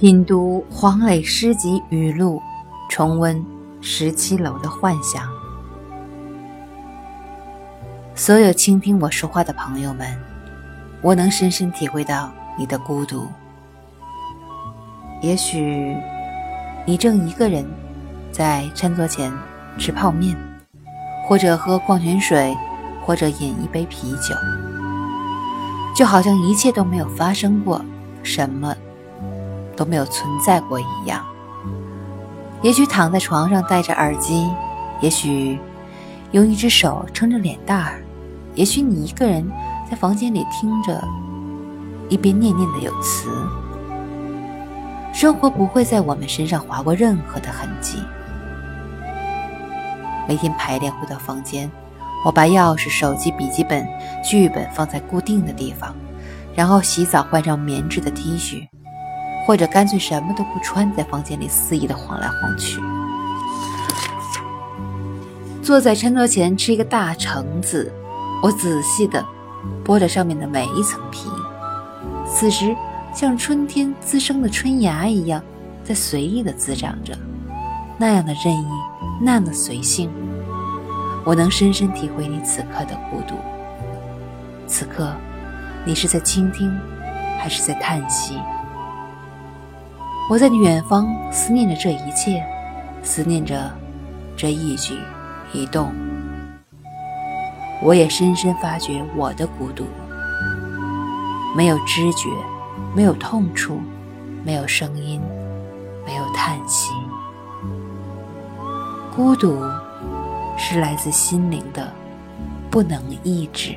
品读黄磊诗集语录，重温十七楼的幻想。所有倾听我说话的朋友们，我能深深体会到你的孤独。也许你正一个人在餐桌前吃泡面，或者喝矿泉水，或者饮一杯啤酒，就好像一切都没有发生过，什么。都没有存在过一样。也许躺在床上戴着耳机，也许用一只手撑着脸蛋儿，也许你一个人在房间里听着，一边念念的有词。生活不会在我们身上划过任何的痕迹。每天排练回到房间，我把钥匙、手机、笔记本、剧本放在固定的地方，然后洗澡，换上棉质的 T 恤。或者干脆什么都不穿，在房间里肆意的晃来晃去，坐在餐桌前吃一个大橙子，我仔细的剥着上面的每一层皮，此时像春天滋生的春芽一样，在随意的滋长着，那样的任意，那样的随性，我能深深体会你此刻的孤独。此刻，你是在倾听，还是在叹息？我在远方思念着这一切，思念着这一举一动。我也深深发觉我的孤独，没有知觉，没有痛处，没有声音，没有叹息。孤独是来自心灵的，不能抑制。